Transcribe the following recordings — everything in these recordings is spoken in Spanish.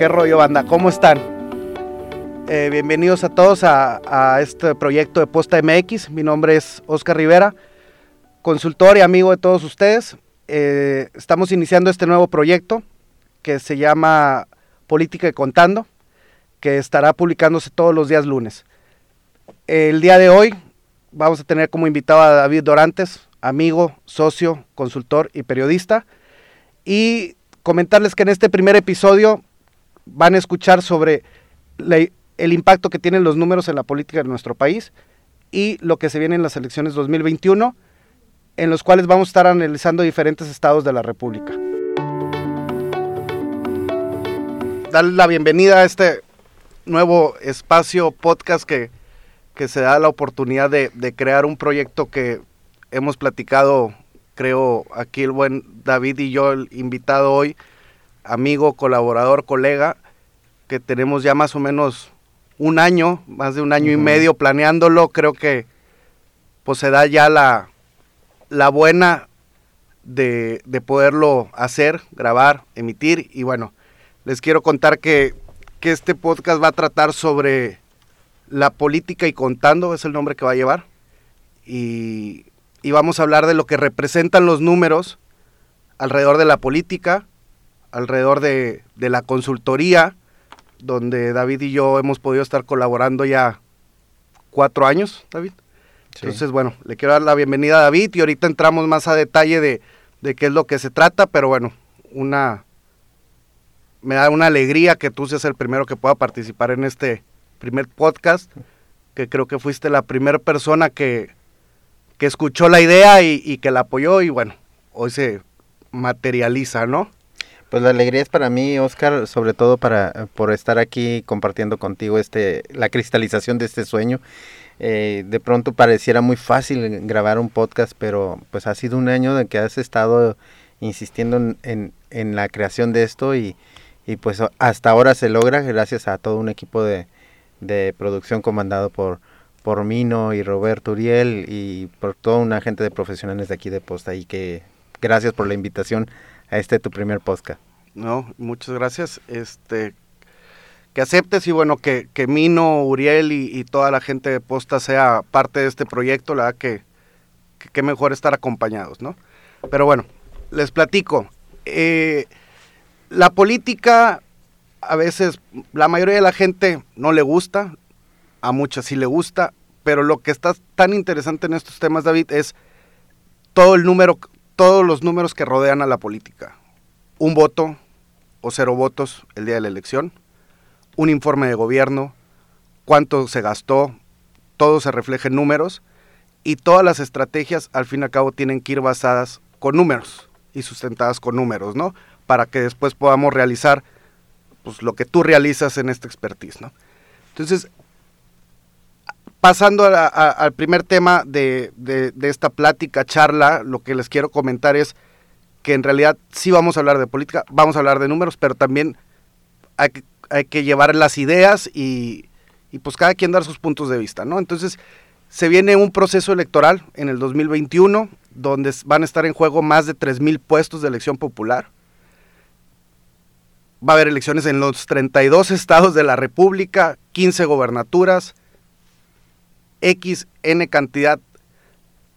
¿Qué rollo, banda? ¿Cómo están? Eh, bienvenidos a todos a, este proyecto de Posta MX. Mi nombre es Oscar Rivera, consultor y amigo de todos ustedes. Eh, estamos iniciando este nuevo proyecto que se llama Política y Contando, que estará publicándose todos los días lunes. El día de hoy vamos a tener como invitado a David Dorantes, amigo, socio, consultor y periodista. Y comentarles que en este primer episodio van a escuchar sobre el impacto que tienen los números en la política de nuestro país y lo que se viene en las elecciones 2021, en los cuales vamos a estar analizando diferentes estados de la República. Darle la bienvenida a este nuevo espacio podcast que, que se da la oportunidad de crear un proyecto que hemos platicado, creo, aquí el buen David y yo, el invitado hoy, amigo, colaborador, colega, que tenemos ya más o menos un año, más de un año y medio planeándolo, creo que pues se da ya la, la buena de, de, poderlo hacer, grabar, emitir y bueno, les quiero contar que, que este podcast va a tratar sobre la política y contando, es el nombre que va a llevar. Y y vamos a hablar de lo que representan los números alrededor de la política, alrededor de, la consultoría, donde David y yo hemos podido estar colaborando ya cuatro años, David. Entonces, bueno, le quiero dar la bienvenida a David y ahorita entramos más a detalle de, de qué es lo que se trata, pero bueno, una me da una alegría que tú seas el primero que pueda participar en este primer podcast, que creo que fuiste la primera persona que, que escuchó la idea y, que la apoyó y bueno, hoy se materializa, ¿no? Pues la alegría es para mí, Oscar, sobre todo para por estar aquí compartiendo contigo este la cristalización de este sueño. Eh, de pronto pareciera muy fácil grabar un podcast, pero pues ha sido un año de que has estado insistiendo en, en, la creación de esto y, y, pues hasta ahora se logra gracias a todo un equipo de, de producción comandado por, por Mino y Roberto Uriel y por toda una gente de profesionales de aquí de Posta y que gracias por la invitación a este tu primer podcast. No, muchas gracias. Este que aceptes y bueno, que, que Mino, Uriel y, toda la gente de Posta sea parte de este proyecto, la verdad que, que, mejor estar acompañados, ¿no? Pero bueno, les platico. Eh, la política, a veces, la mayoría de la gente no le gusta, a muchas sí le gusta, pero lo que está tan interesante en estos temas, David, es todo el número, todos los números que rodean a la política. Un voto o cero votos el día de la elección, un informe de gobierno, cuánto se gastó, todo se refleja en números y todas las estrategias al fin y al cabo tienen que ir basadas con números y sustentadas con números, ¿no? Para que después podamos realizar pues, lo que tú realizas en esta expertise, ¿no? Entonces, pasando al primer tema de, esta plática, charla, lo que les quiero comentar es que en realidad sí vamos a hablar de política, vamos a hablar de números, pero también hay que, hay que llevar las ideas y, pues cada quien dar sus puntos de vista, ¿no? Entonces, se viene un proceso electoral en el 2021 donde van a estar en juego más de 3.000 puestos de elección popular. Va a haber elecciones en los 32 estados de la República, 15 gobernaturas, X, N cantidad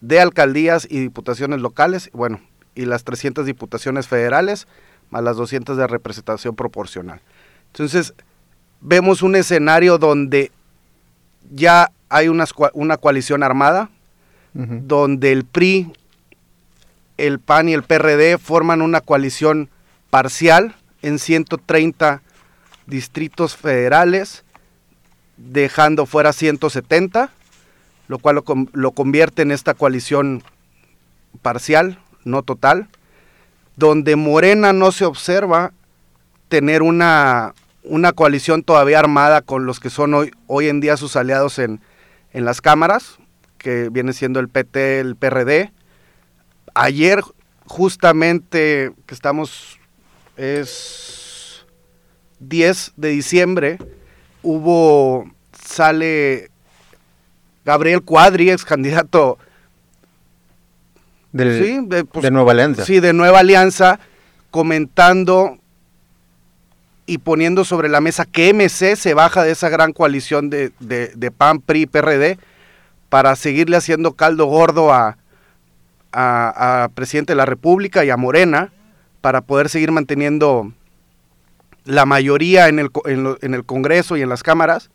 de alcaldías y diputaciones locales, bueno, y las 300 diputaciones federales, más las 200 de representación proporcional. Entonces, vemos un escenario donde ya hay una, una coalición armada, donde el PRI, el PAN y el PRD forman una coalición parcial en 130 distritos federales, dejando fuera 170 lo cual lo, convierte en esta coalición parcial, no total, donde Morena no se observa tener una, una coalición todavía armada con los que son hoy, hoy en día sus aliados en, en las cámaras, que viene siendo el PT, el PRD. Ayer, justamente, que estamos, es 10 de diciembre, hubo, sale Gabriel Cuadri, ex candidato pues, de, Nueva Alianza. Sí, de Nueva Alianza, comentando y poniendo sobre la mesa que MC se baja de esa gran coalición de, de, PAN, PRI, PRD para seguirle haciendo caldo gordo a, a, presidente de la República y a Morena para poder seguir manteniendo la mayoría en el, en, el Congreso y en las cámaras.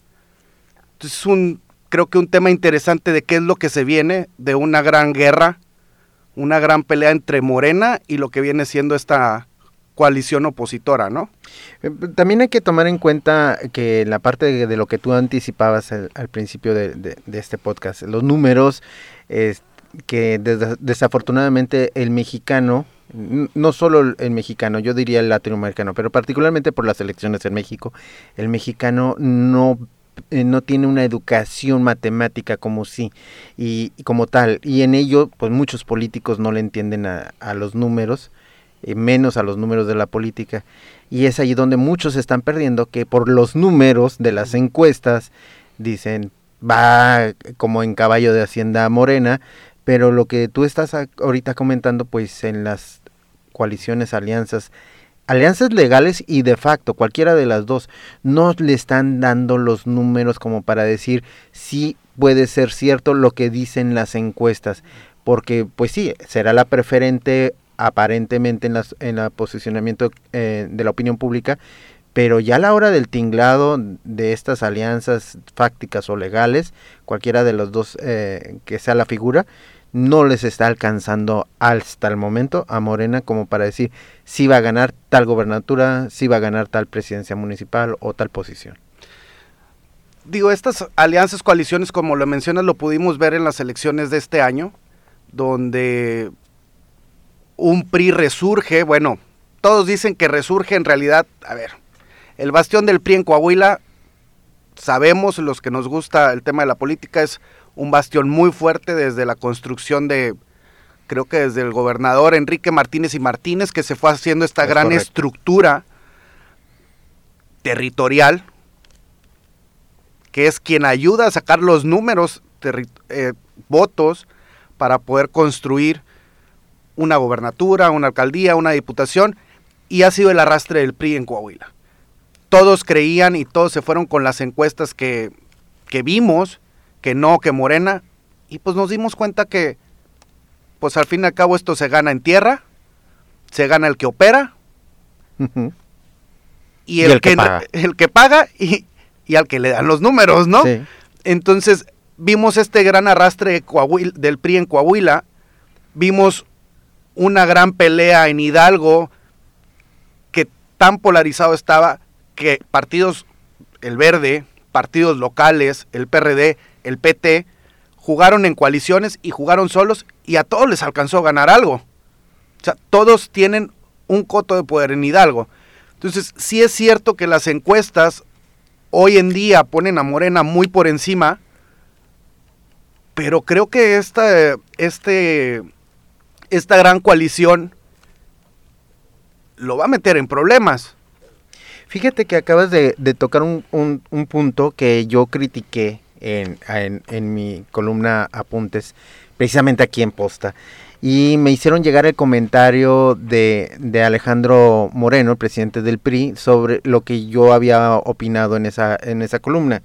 Entonces es un, creo que un tema interesante de qué es lo que se viene de una gran guerra, una gran pelea entre Morena y lo que viene siendo esta coalición opositora, ¿no? Eh, también hay que tomar en cuenta que la parte de, lo que tú anticipabas al, principio de, este podcast, los números, que desafortunadamente el mexicano, no solo el mexicano, yo diría el latinoamericano, pero particularmente por las elecciones en México, el mexicano no eh, no tiene una educación matemática como sí y, como tal. Y en ello pues muchos políticos no le entienden a, los números y menos a los números de la política. Y es ahí donde muchos están perdiendo que por los números de las encuestas dicen va como en caballo de hacienda morena pero lo que tú estás ahorita comentando pues en las coaliciones alianzas alianzas legales y de facto, cualquiera de las dos, no le están dando los números como para decir si puede ser cierto lo que dicen las encuestas, porque pues sí, será la preferente aparentemente en, las, en el posicionamiento eh, de la opinión pública, pero ya a la hora del tinglado de estas alianzas fácticas o legales, cualquiera de los dos eh, que sea la figura, no les está alcanzando hasta el momento a Morena como para decir si va a ganar tal gobernatura, si va a ganar tal presidencia municipal o tal posición. Digo, estas alianzas, coaliciones, como lo mencionas, lo pudimos ver en las elecciones de este año, donde un PRI resurge, bueno, todos dicen que resurge, en realidad, a ver, el bastión del PRI en Coahuila, sabemos, los que nos gusta el tema de la política, es un bastión muy fuerte desde la construcción de, creo que desde el gobernador Enrique Martínez y Martínez, que se fue haciendo esta gran estructura territorial, que es quien ayuda a sacar los números, eh, votos, para poder construir una gobernatura, una alcaldía, una diputación, y ha sido el arrastre del PRI en Coahuila. Todos creían y todos se fueron con las encuestas que, que vimos, que no, que Morena, y pues nos dimos cuenta que, pues al fin y al cabo esto se gana en tierra, se gana el que opera, y, el, que, paga, el que paga y, al que le dan los números, ¿no? Entonces vimos este gran arrastre del PRI en Coahuila, vimos una gran pelea en Hidalgo, que tan polarizado estaba que partidos, el verde, partidos locales, el PRD, el PT, jugaron en coaliciones y jugaron solos y a todos les alcanzó a ganar algo. O sea, todos tienen un coto de poder en Hidalgo. Entonces, sí es cierto que las encuestas hoy en día ponen a Morena muy por encima, pero creo que esta, este, esta gran coalición lo va a meter en problemas. Fíjate que acabas de, tocar un, un, punto que yo critiqué en, mi columna Apuntes, precisamente aquí en Posta. Y me hicieron llegar el comentario de, de, Alejandro Moreno, el presidente del PRI, sobre lo que yo había opinado en esa, en esa columna.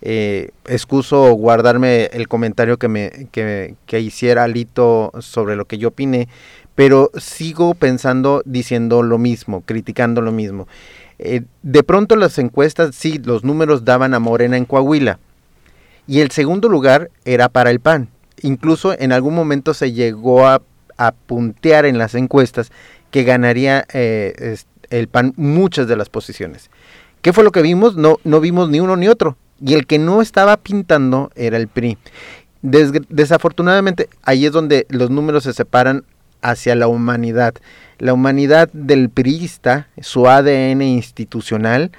Eh, excuso guardarme el comentario que, me, que, que hiciera Alito sobre lo que yo opiné, pero sigo pensando, diciendo lo mismo, criticando lo mismo. Eh, de pronto las encuestas, sí, los números daban a Morena en Coahuila, y el segundo lugar era para el PAN. Incluso en algún momento se llegó a, puntear en las encuestas que ganaría eh, el PAN muchas de las posiciones. ¿Qué fue lo que vimos? No, no vimos ni uno ni otro. Y el que no estaba pintando era el PRI. desafortunadamente, ahí es donde los números se separan hacia la humanidad. La humanidad del priista, su ADN institucional,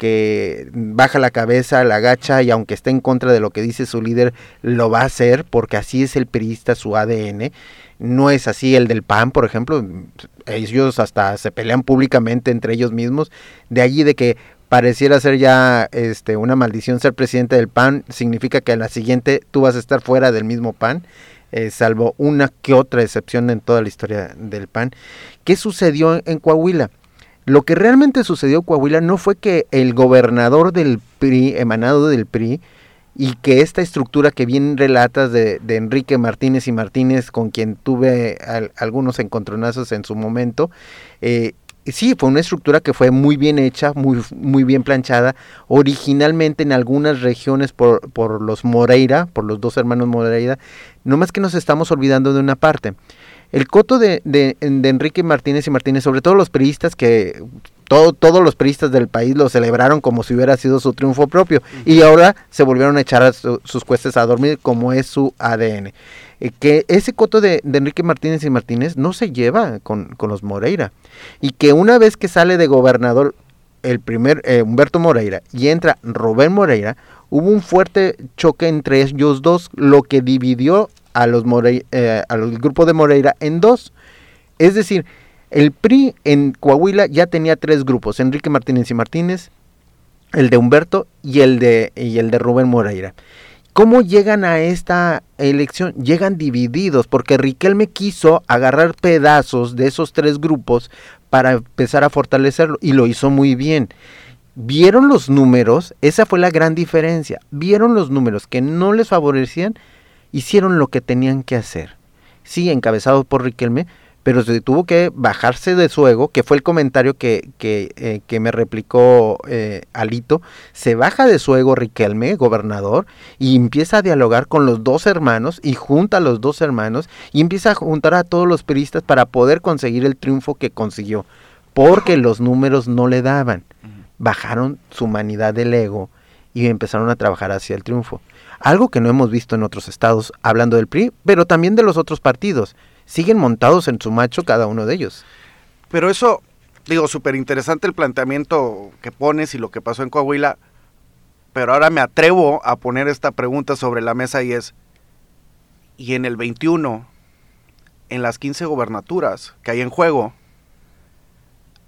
que baja la cabeza, la agacha y aunque esté en contra de lo que dice su líder, lo va a hacer porque así es el periodista, su ADN. No es así el del PAN, por ejemplo. Ellos hasta se pelean públicamente entre ellos mismos. De allí de que pareciera ser ya este, una maldición ser presidente del PAN, significa que a la siguiente tú vas a estar fuera del mismo PAN. Eh, salvo una que otra excepción en toda la historia del PAN. ¿Qué sucedió en Coahuila? Lo que realmente sucedió en Coahuila no fue que el gobernador del PRI, emanado del PRI, y que esta estructura que bien relatas de, Enrique Martínez y Martínez, con quien tuve al, algunos encontronazos en su momento, eh, sí, fue una estructura que fue muy bien hecha, muy, muy bien planchada, originalmente en algunas regiones por, por los Moreira, por los dos hermanos Moreira, no más que nos estamos olvidando de una parte. El coto de, de, de Enrique Martínez y Martínez, sobre todo los periodistas que todo, todos los periodistas del país lo celebraron como si hubiera sido su triunfo propio. Y ahora se volvieron a echar a su, sus cuestas a dormir como es su ADN. Eh, que ese coto de, de, Enrique Martínez y Martínez no se lleva con, con, los Moreira. Y que una vez que sale de gobernador el primer eh, Humberto Moreira y entra Rubén Moreira, hubo un fuerte choque entre ellos dos, lo que dividió a los Moreira, eh, al grupo de Moreira en dos. Es decir, el PRI en Coahuila ya tenía tres grupos, Enrique Martínez y Martínez, el de Humberto y el de, y el de Rubén Moreira. ¿Cómo llegan a esta elección? Llegan divididos, porque Riquelme quiso agarrar pedazos de esos tres grupos para empezar a fortalecerlo, y lo hizo muy bien. Vieron los números, esa fue la gran diferencia. Vieron los números que no les favorecían, hicieron lo que tenían que hacer. Sí, encabezados por Riquelme, pero se tuvo que bajarse de su ego, que fue el comentario que, que, eh, que me replicó eh, Alito, se baja de su ego Riquelme, gobernador, y empieza a dialogar con los dos hermanos, y junta a los dos hermanos, y empieza a juntar a todos los peristas para poder conseguir el triunfo que consiguió, porque los números no le daban. Bajaron su humanidad del ego y empezaron a trabajar hacia el triunfo. Algo que no hemos visto en otros estados, hablando del PRI, pero también de los otros partidos siguen montados en su macho cada uno de ellos. Pero eso, digo, súper interesante el planteamiento que pones y lo que pasó en Coahuila, pero ahora me atrevo a poner esta pregunta sobre la mesa y es, ¿y en el 21, en las 15 gobernaturas que hay en juego,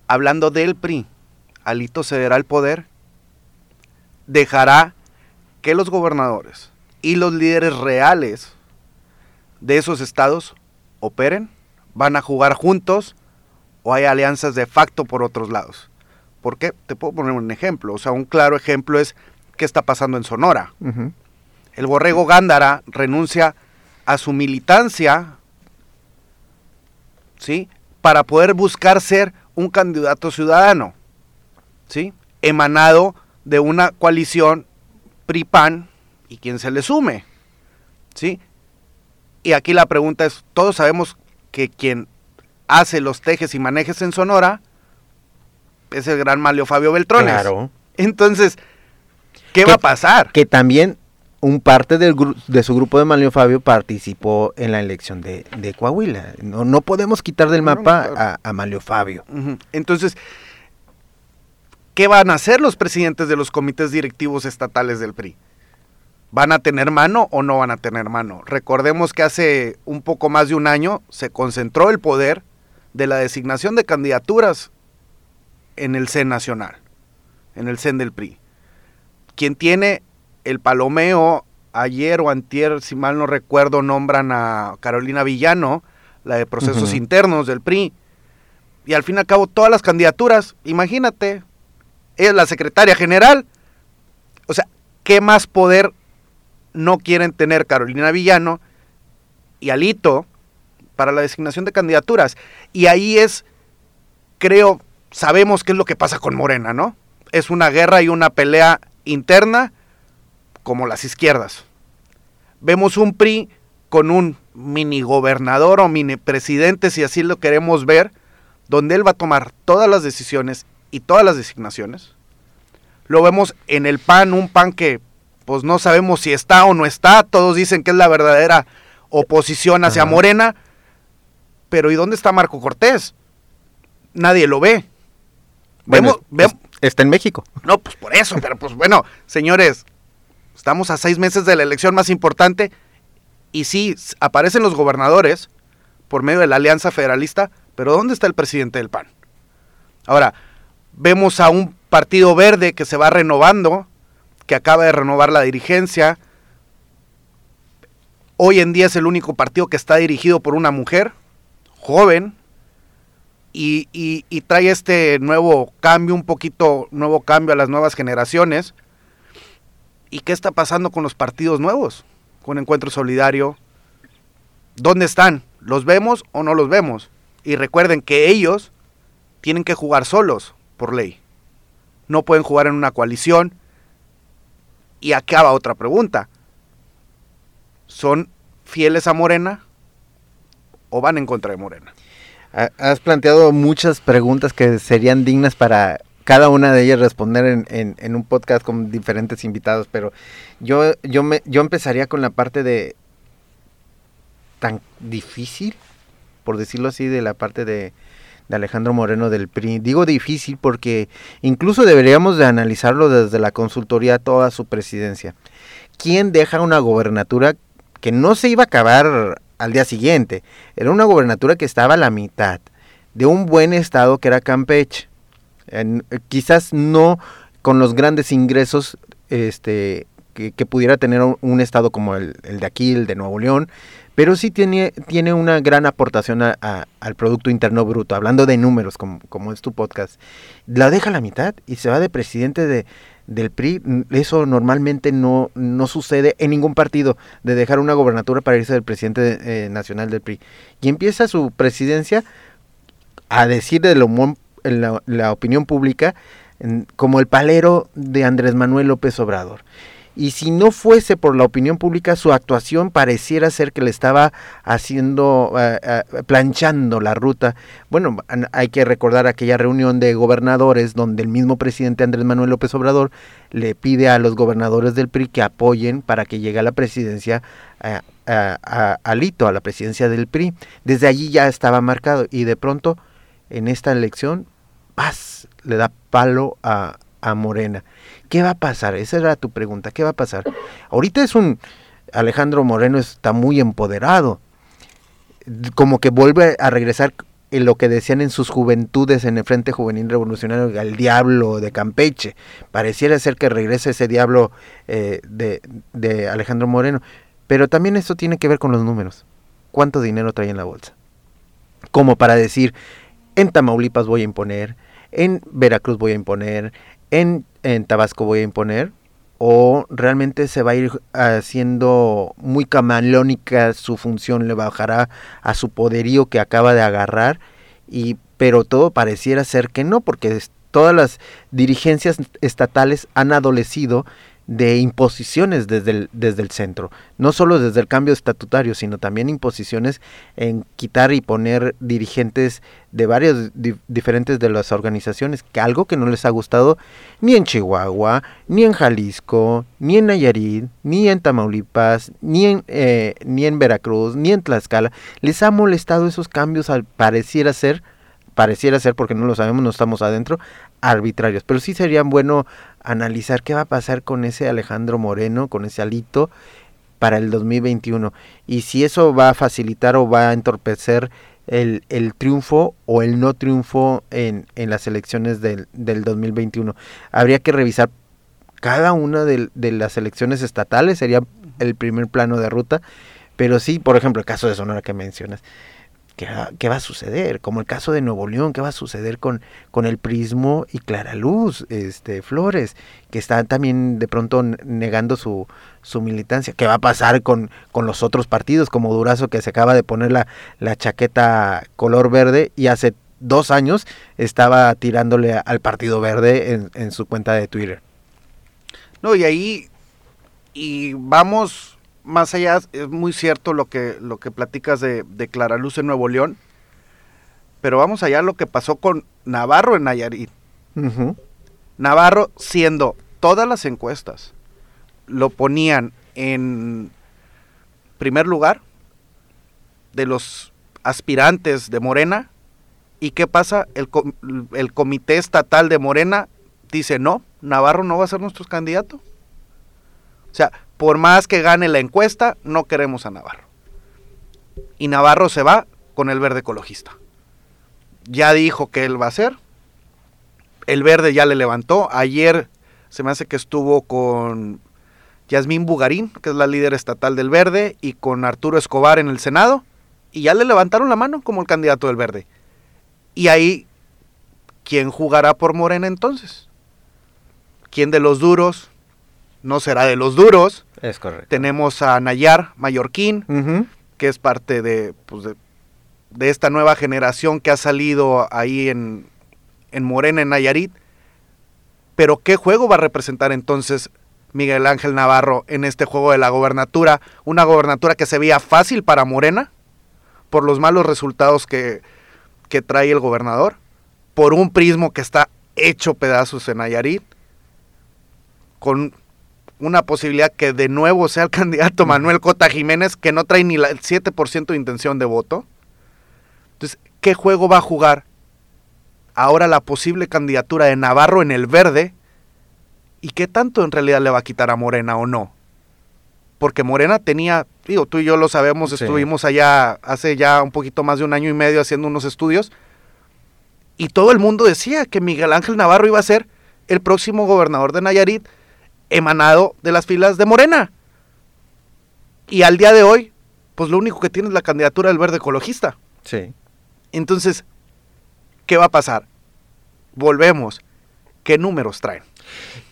hablando del PRI, Alito cederá el poder? ¿Dejará que los gobernadores y los líderes reales de esos estados operen, van a jugar juntos o hay alianzas de facto por otros lados. ¿Por qué? Te puedo poner un ejemplo. O sea, un claro ejemplo es qué está pasando en Sonora. Uh -huh. El borrego Gándara renuncia a su militancia, ¿sí? Para poder buscar ser un candidato ciudadano, ¿sí? Emanado de una coalición PRI-PAN y quien se le sume, ¿sí? Y aquí la pregunta es, todos sabemos que quien hace los tejes y manejes en Sonora es el gran Malio Fabio Beltrones. Claro. Entonces, ¿qué que, va a pasar? Que también un parte del de su grupo de Malio Fabio participó en la elección de, de Coahuila. No, no, podemos quitar del mapa a, a Malio Fabio. Entonces, ¿qué van a hacer los presidentes de los comités directivos estatales del PRI? ¿Van a tener mano o no van a tener mano? Recordemos que hace un poco más de un año se concentró el poder de la designación de candidaturas en el CEN nacional, en el CEN del PRI. Quien tiene el palomeo, ayer o antier, si mal no recuerdo, nombran a Carolina Villano, la de procesos uh -huh. internos del PRI, y al fin y al cabo todas las candidaturas, imagínate, es la secretaria general, o sea, ¿qué más poder no quieren tener Carolina Villano y Alito para la designación de candidaturas. Y ahí es, creo, sabemos qué es lo que pasa con Morena, ¿no? Es una guerra y una pelea interna como las izquierdas. Vemos un PRI con un mini gobernador o mini presidente, si así lo queremos ver, donde él va a tomar todas las decisiones y todas las designaciones. Lo vemos en el PAN, un PAN que pues no sabemos si está o no está, todos dicen que es la verdadera oposición hacia Ajá. Morena, pero ¿y dónde está Marco Cortés? Nadie lo ve. Bueno, vemos, vemos, está en México. No, pues por eso, pero pues bueno, señores, estamos a seis meses de la elección más importante y sí, aparecen los gobernadores por medio de la Alianza Federalista, pero ¿dónde está el presidente del PAN? Ahora, vemos a un partido verde que se va renovando, que acaba de renovar la dirigencia. Hoy en día es el único partido que está dirigido por una mujer joven. y, y, trae este nuevo cambio, un poquito nuevo cambio a las nuevas generaciones. ¿Y qué está pasando con los partidos nuevos? Con Encuentro Solidario. ¿Dónde están? ¿Los vemos o no los vemos? Y recuerden que ellos tienen que jugar solos, por ley. No pueden jugar en una coalición. Y acaba otra pregunta. ¿Son fieles a Morena o van en contra de Morena? Has planteado muchas preguntas que serían dignas para cada una de ellas responder en, un podcast con diferentes invitados, pero yo, yo, me, yo empezaría con la parte de tan difícil, por decirlo así, de la parte de, Alejandro Moreno del PRI. Digo difícil porque incluso deberíamos de analizarlo desde la consultoría toda su presidencia. ¿Quién deja una gobernatura que no se iba a acabar al día siguiente. Era una gobernatura que estaba a la mitad de un buen estado que era Campeche. quizás no con los grandes ingresos este, que, pudiera tener un, estado como el, de aquí, el de Nuevo León, pero sí tiene, tiene una gran aportación al Producto Interno Bruto, hablando de números, como, como es tu podcast. La deja a la mitad y se va de presidente de, del PRI, eso normalmente no, no sucede en ningún partido, de dejar una gobernatura para irse del presidente eh, nacional del PRI. Y empieza su presidencia a decir de lo, la, la opinión pública como el palero de Andrés Manuel López Obrador y si no fuese por la opinión pública, su actuación pareciera ser que le estaba haciendo, eh, eh, planchando la ruta. Bueno, hay que recordar aquella reunión de gobernadores donde el mismo presidente Andrés Manuel López Obrador le pide a los gobernadores del PRI que apoyen para que llegue a la presidencia eh, a, Alito, a la presidencia del PRI. Desde allí ya estaba marcado y de pronto en esta elección, paz, le da palo a, a Morena. ¿Qué va a pasar? Esa era tu pregunta. ¿Qué va a pasar? Ahorita es un... Alejandro Moreno está muy empoderado. Como que vuelve a regresar en lo que decían en sus juventudes en el Frente Juvenil Revolucionario, al diablo de Campeche. Pareciera ser que regresa ese diablo eh, de, de Alejandro Moreno. Pero también esto tiene que ver con los números. ¿Cuánto dinero trae en la bolsa? Como para decir, en Tamaulipas voy a imponer, en Veracruz voy a imponer, en, Tabasco voy a imponer o realmente se va a ir haciendo muy camaleónica su función, le bajará a su poderío que acaba de agarrar y pero todo pareciera ser que no porque todas las dirigencias estatales han adolecido de imposiciones desde el, desde el centro, no solo desde el cambio estatutario, sino también imposiciones en quitar y poner dirigentes de varias diferentes de las organizaciones, que algo que no les ha gustado ni en Chihuahua, ni en Jalisco, ni en Nayarit, ni en Tamaulipas, ni en, eh, ni en Veracruz, ni en Tlaxcala, les ha molestado esos cambios al pareciera ser pareciera ser, porque no lo sabemos, no estamos adentro, arbitrarios. Pero sí sería bueno analizar qué va a pasar con ese Alejandro Moreno, con ese alito para el 2021 y si eso va a facilitar o va a entorpecer el, el triunfo o el no triunfo en, en las elecciones del, del 2021. Habría que revisar cada una de, de las elecciones estatales, sería el primer plano de ruta, pero sí, por ejemplo, el caso de Sonora que mencionas, ¿Qué va, a suceder? Como el caso de Nuevo León, ¿qué va a suceder con, con el Prismo y Clara Luz, este, Flores, que están también de pronto negando su, su militancia? ¿Qué va a pasar con, con los otros partidos, como Durazo, que se acaba de poner la, la chaqueta color verde y hace dos años estaba tirándole al Partido Verde en, en su cuenta de Twitter? No, y ahí, y vamos más allá, es muy cierto lo que, lo que platicas de, de Claraluz en Nuevo León, pero vamos allá a lo que pasó con Navarro en Nayarit. Navarro, siendo todas las encuestas, lo ponían en primer lugar de los aspirantes de Morena. ¿Y qué pasa? El, el comité estatal de Morena dice, no, Navarro no va a ser nuestro candidato. O sea, por más que gane la encuesta, no queremos a Navarro. Y Navarro se va con el verde ecologista. Ya dijo que él va a ser. El verde ya le levantó. Ayer se me hace que estuvo con Yasmín Bugarín, que es la líder estatal del verde, y con Arturo Escobar en el Senado. Y ya le levantaron la mano como el candidato del verde. Y ahí, ¿quién jugará por Morena entonces? ¿Quién de los duros? No será de los duros. Es correcto. Tenemos a Nayar Mallorquín, que es parte de, pues, de, de esta nueva generación que ha salido ahí en, en Morena, en Nayarit. Pero ¿qué juego va a representar entonces Miguel Ángel Navarro en este juego de la gobernatura? Una gobernatura que se veía fácil para Morena por los malos resultados que, que trae el gobernador, por un prismo que está hecho pedazos en Nayarit, con una posibilidad que de nuevo sea el candidato Manuel Cota Jiménez, que no trae ni el 7% de intención de voto. Entonces, ¿qué juego va a jugar ahora la posible candidatura de Navarro en el verde? ¿Y qué tanto en realidad le va a quitar a Morena o no? Porque Morena tenía, digo, tú y yo lo sabemos, Sí. estuvimos allá hace ya un poquito más de un año y medio haciendo unos estudios, y todo el mundo decía que Miguel Ángel Navarro iba a ser el próximo gobernador de Nayarit, emanado de las filas de Morena. Y al día de hoy, pues lo único que tiene es la candidatura del verde ecologista. Sí. Entonces, ¿qué va a pasar? Volvemos. ¿Qué números traen?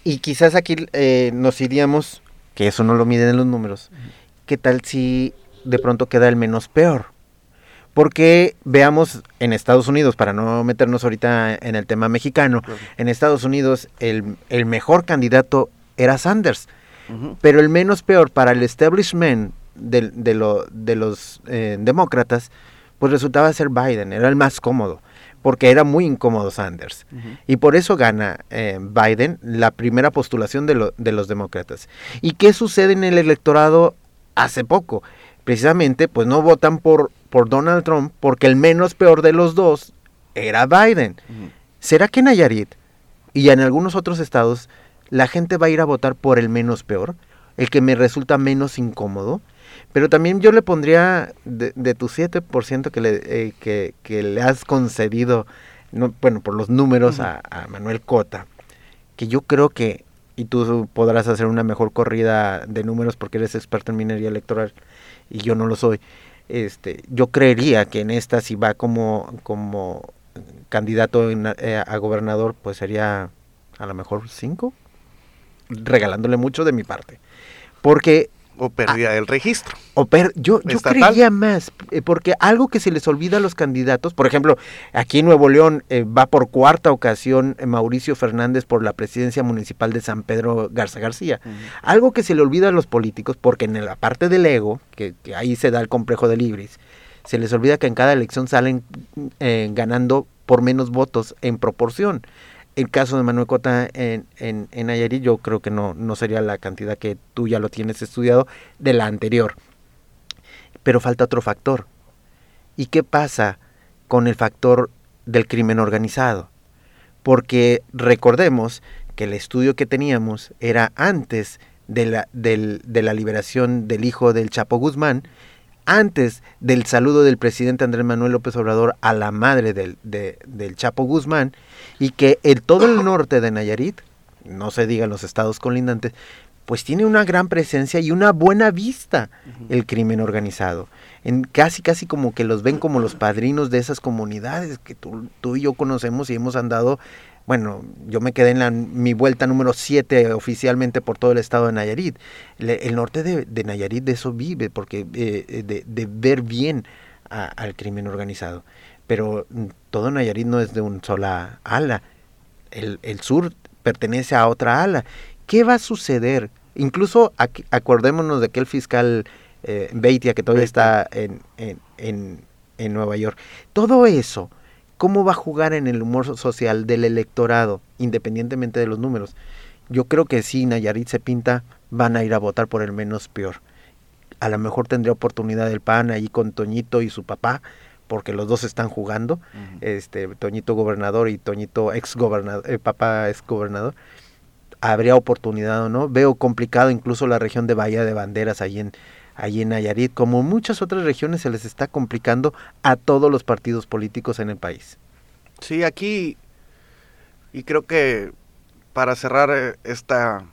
Y quizás aquí eh, nos iríamos, que eso no lo miden en los números, ¿qué tal si de pronto queda el menos peor? Porque veamos en Estados Unidos, para no meternos ahorita en el tema mexicano, en Estados Unidos el, el mejor candidato era Sanders, pero el menos peor para el establishment de, lo- de los eh, demócratas, pues resultaba ser Biden, era el más cómodo, porque era muy incómodo Sanders. Y por eso gana eh, Biden la primera postulación de, lo- de los demócratas. ¿Y qué sucede en el electorado hace poco? Precisamente, pues no votan por, por Donald Trump porque el menos peor de los dos era Biden. ¿Será que en Nayarit y en algunos otros estados la gente va a ir a votar por el menos peor? El que me resulta menos incómodo. Pero también yo le pondría de, de tu 7% que le, eh, que, que le has concedido, no, bueno, por los números a Manuel Cota, que yo creo que, y tú podrás hacer una mejor corrida de números porque eres experto en minería electoral y yo no lo soy, este, yo creería que en esta si va como, como candidato en- eh, a gobernador, pues sería a lo mejor 5, regalándole mucho de mi parte. Porque O pérdida del registro. o per- yo, yo creería más, eh, porque algo que se les olvida a los candidatos, por ejemplo, aquí en Nuevo León eh, va por cuarta ocasión eh, Mauricio Fernández por la presidencia municipal de San Pedro Garza García. Algo que se le olvida a los políticos, porque en la parte del ego, que, que ahí se da el complejo de Libris, se les olvida que en cada elección salen eh, ganando por menos votos en proporción. El caso de Manuel Cota en, en, en yo creo que no, no sería la cantidad que tú ya lo tienes estudiado de la anterior. Pero falta otro factor. ¿Y qué pasa con el factor del crimen organizado? Porque recordemos que el estudio que teníamos era antes de la, del- de la liberación del hijo del Chapo Guzmán, antes del saludo del presidente Andrés Manuel López Obrador a la madre del, de- del Chapo Guzmán, y que en todo el norte de Nayarit, no se diga los estados colindantes, pues tiene una gran presencia y una buena vista el crimen organizado. En casi, casi como que los ven como los padrinos de esas comunidades que tú, tú y yo conocemos y hemos andado. Bueno, yo me quedé en la, mi vuelta número 7 oficialmente por todo el estado de Nayarit. Le- el norte de, de Nayarit de eso vive, porque eh, de, de ver bien a- al crimen organizado. Pero mm, todo Nayarit no es de una sola ala. El, el sur pertenece a otra ala. ¿Qué va a suceder? Incluso aquí- acordémonos de aquel fiscal eh, Beitia que todavía está en, en, en, en Nueva York. Todo eso, ¿cómo va a jugar en el humor so- social del electorado, independientemente de los números? Yo creo que si Nayarit se pinta, van a ir a votar por el menos peor. A lo mejor tendría oportunidad el PAN ahí con Toñito y su papá, porque los dos están jugando este Toñito gobernador y Toñito ex gobernador, eh, papá ex gobernador, habría oportunidad o no. Veo complicado incluso la región de Bahía de Banderas ahí en ahí en Nayarit, como muchas otras regiones se les está complicando a todos los partidos políticos en el país. Sí, aquí, y creo que para cerrar eh, esta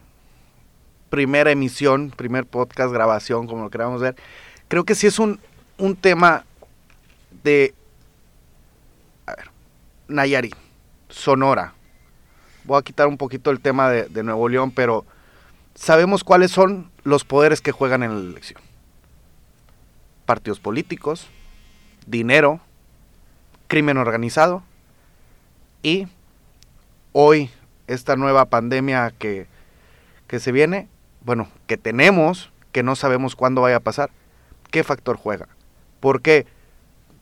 primera emisión, primer podcast, grabación, como lo queramos ver, creo que sí es un, un tema de... A ver, Nayarit, Sonora. Voy a quitar un poquito el tema de Nuevo León, pero sabemos cuáles son los poderes que juegan en la elección. Partidos políticos, dinero, crimen organizado y hoy esta nueva pandemia que, que se viene, bueno, que tenemos, que no sabemos cuándo vaya a pasar, ¿qué factor juega? Porque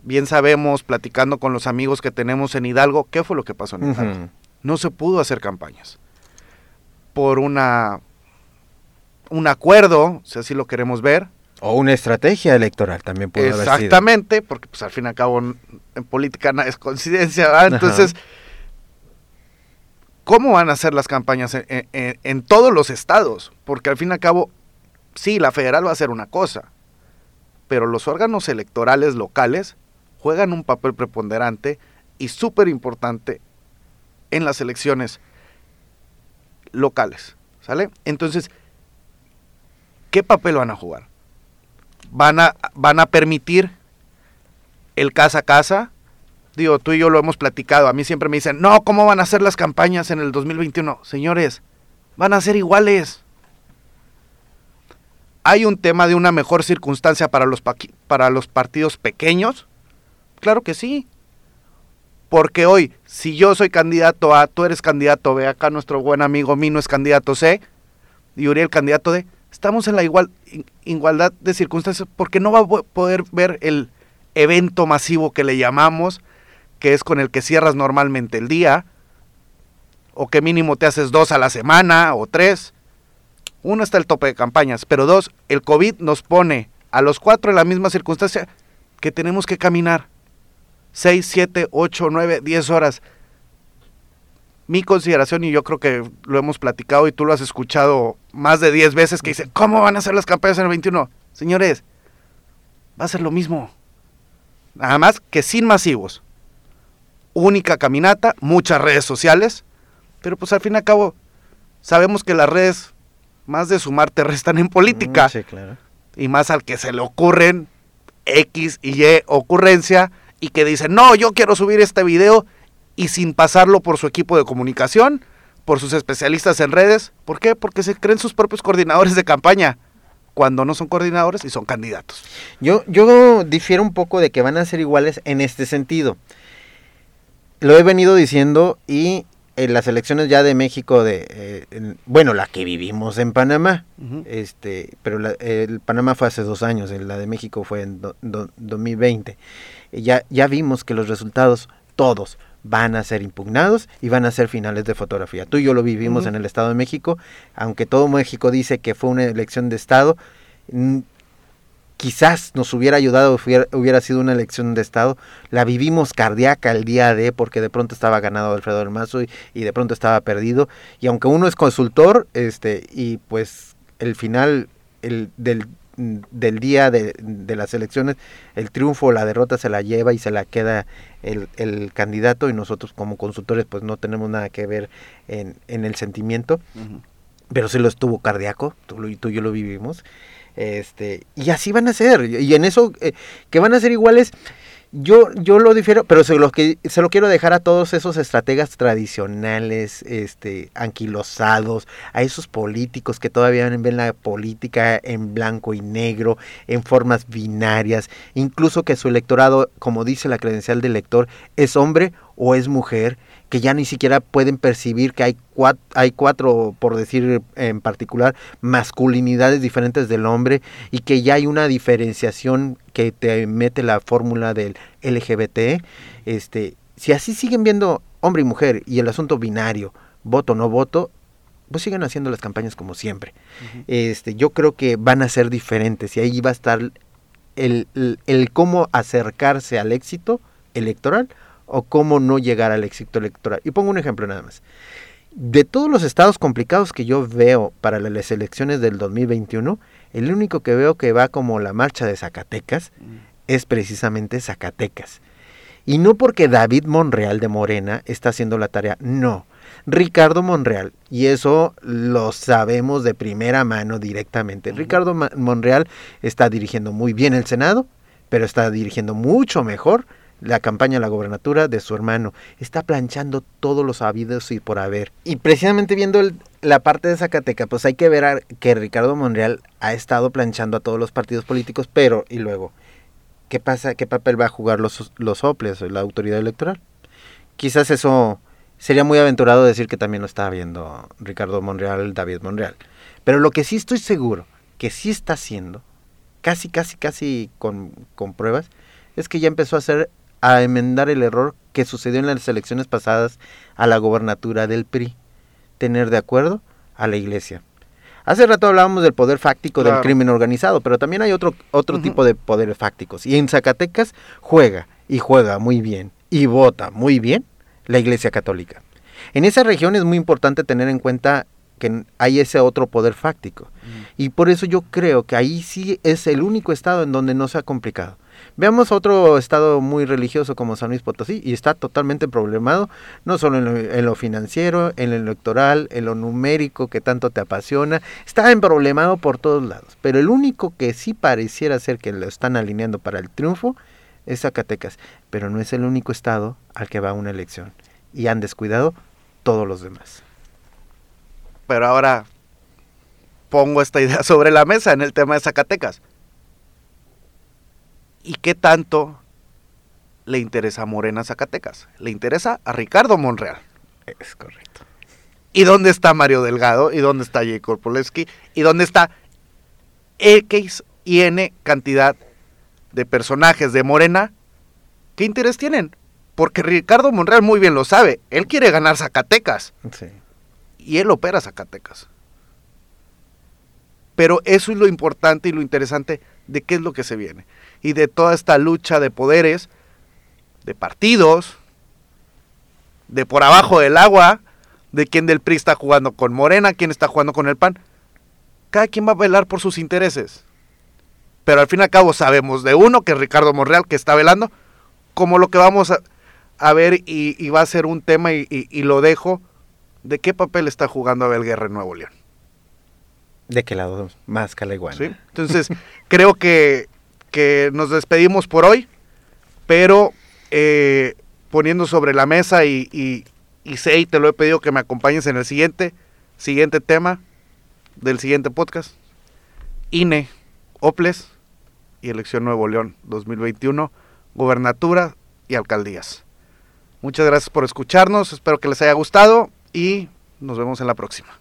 bien sabemos, platicando con los amigos que tenemos en Hidalgo, ¿qué fue lo que pasó en Hidalgo? No se pudo hacer campañas. Por una un acuerdo, si así lo queremos ver, O una estrategia electoral también puede haber sido. Exactamente, porque pues al fin y al cabo en, política nada es coincidencia, ¿verdad? Ajá. Entonces, ¿cómo van a ser las campañas en, en- todos los estados? Porque al fin y al cabo, sí, la federal va a hacer una cosa, pero los órganos electorales locales juegan un papel preponderante y súper importante en las elecciones locales, ¿sale? Entonces, ¿qué papel van a jugar? Van a, van a permitir el casa a casa. Digo, tú y yo lo hemos platicado. A mí siempre me dicen, no, ¿cómo van a ser las campañas en el 2021? Señores, van a ser iguales. ¿Hay un tema de una mejor circunstancia para los, para los partidos pequeños? Claro que sí. Porque hoy, si yo soy candidato A, tú eres candidato B, acá nuestro buen amigo Mino es candidato C, y Uriel candidato D, estamos en la igual, igualdad de circunstancias porque no va a po- poder ver el evento masivo que le llamamos, que es con el que cierras normalmente el día, o que mínimo te haces dos a la semana o tres. Uno está el tope de campañas, pero dos, el COVID nos pone a los cuatro en la misma circunstancia que tenemos que caminar seis, siete, ocho, nueve, diez horas. Mi consideración, y yo creo que lo hemos platicado y tú lo has escuchado más de 10 veces, que dice, ¿cómo van a ser las campañas en el 21? Señores, va a ser lo mismo. Nada más que sin masivos. Única caminata, muchas redes sociales, pero pues al fin y al cabo sabemos que las redes más de sumar te restan en política Mm, Sí, claro. y más al que se le ocurren X y Y ocurrencia y que dice, no, yo quiero subir este video y sin pasarlo por su equipo de comunicación, por sus especialistas en redes. ¿Por qué? Porque se creen sus propios coordinadores de campaña cuando no son coordinadores y son candidatos. Yo, yo difiero un poco de que van a ser iguales en este sentido. Lo he venido diciendo y en las elecciones ya de México, de eh, en- bueno, la que vivimos en Panamá, este, pero la- el Panamá fue hace dos años, la de México fue en do- do- 2020. Y Ya, ya vimos que los resultados, todos, van a ser impugnados y van a ser finales de fotografía. Tú y yo lo vivimos en el Estado de México, aunque todo México dice que fue una elección de Estado, quizás nos hubiera ayudado, hubiera, hubiera sido una elección de Estado. La vivimos cardíaca el día de, porque de pronto estaba ganado Alfredo del Mazo y, y de pronto estaba perdido. Y aunque uno es consultor, este, y pues el final el, del, del día de, de las elecciones, el triunfo o la derrota se la lleva y se la queda el, el candidato y nosotros como consultores pues no tenemos nada que ver en, en el sentimiento pero sí lo estuvo cardíaco, tú, lo- tú y yo lo vivimos. Este, y así van a ser, y en eso eh, que van a ser iguales, yo, yo lo difiero, pero se lo, que, se lo quiero dejar a todos esos estrategas tradicionales, este, anquilosados, a esos políticos que todavía ven la política en blanco y negro, en formas binarias, incluso que su electorado, como dice la credencial del elector, es hombre o es mujer, que ya ni siquiera pueden percibir que hay cuatro, hay cuatro, por decir en particular, masculinidades diferentes del hombre y que ya hay una diferenciación que te mete la fórmula del LGBT. Este, si así siguen viendo hombre y mujer y el asunto binario, voto o no voto, pues sigan haciendo las campañas como siempre. Este, yo creo que van a ser diferentes y ahí va a estar el, el, el cómo acercarse al éxito electoral o cómo no llegar al éxito electoral. Y pongo un ejemplo nada más. De todos los estados complicados que yo veo para las elecciones del 2021, el único que veo que va como la marcha de Zacatecas es precisamente Zacatecas. Y no porque David Monreal de Morena está haciendo la tarea, no. Ricardo Monreal, y eso lo sabemos de primera mano directamente. Ricardo Ma- Monreal está dirigiendo muy bien el Senado, pero está dirigiendo mucho mejor la campaña la gobernatura de su hermano. Está planchando todos los habidos y por haber. Y precisamente viendo la parte de Zacatecas, pues hay que ver que Ricardo Monreal ha estado planchando a todos los partidos políticos, pero, y luego, ¿qué pasa? ¿Qué papel va a jugar los, los OPLES, la autoridad electoral? Quizás eso sería muy aventurado decir que también lo está viendo Ricardo Monreal, David Monreal. Pero lo que sí estoy seguro que sí está haciendo, casi, casi, casi con, con pruebas, es que ya empezó a hacer a enmendar el error que sucedió en las elecciones pasadas a la gobernatura del PRI, tener de acuerdo a la iglesia. Hace rato hablábamos del poder fáctico del crimen organizado, pero también hay otro, otro tipo de poderes fácticos. Y en Zacatecas juega, y juega muy bien, y vota muy bien la iglesia católica. En esa región es muy importante tener en cuenta que hay ese otro poder fáctico. Y por eso yo creo que ahí sí es el único estado en donde no se ha complicado. Veamos otro estado muy religioso como San Luis Potosí y está totalmente problemado, no solo en lo, financiero, en lo electoral, en lo numérico que tanto te apasiona, está emproblemado por todos lados, pero el único que sí pareciera ser que lo están alineando para el triunfo es Zacatecas, pero no es el único estado al que va una elección y han descuidado todos los demás. Pero ahora pongo esta idea sobre la mesa en el tema de Zacatecas ¿Y qué tanto le interesa a Morena Zacatecas? Le interesa a Ricardo Monreal. Es correcto. ¿Y dónde está Mario Delgado? ¿Y dónde está Jacob Poleski? ¿Y dónde está X y N cantidad de personajes de Morena? ¿Qué interés tienen? Porque Ricardo Monreal muy bien lo sabe. Él quiere ganar Zacatecas. Sí. Y él opera Zacatecas. Pero eso es lo importante y lo interesante de qué es lo que se viene y de toda esta lucha de poderes, de partidos, de por abajo del agua, de quién del PRI está jugando con Morena, quién está jugando con el PAN. Cada quien va a velar por sus intereses. Pero al fin y al cabo sabemos de uno, que es Ricardo Monreal, que está velando, como lo que vamos a, ver y, va a ser un tema y, lo dejo, de qué papel está jugando Abel Guerra en Nuevo León. ¿De qué lado? Más que la igual. Entonces, creo que que nos despedimos por hoy, pero eh, poniendo sobre la mesa y, y, y sé y te lo he pedido que me acompañes en el siguiente, siguiente tema del siguiente podcast. INE, OPLES y Elección Nuevo León 2021, gobernatura y alcaldías. Muchas gracias por escucharnos, espero que les haya gustado y nos vemos en la próxima.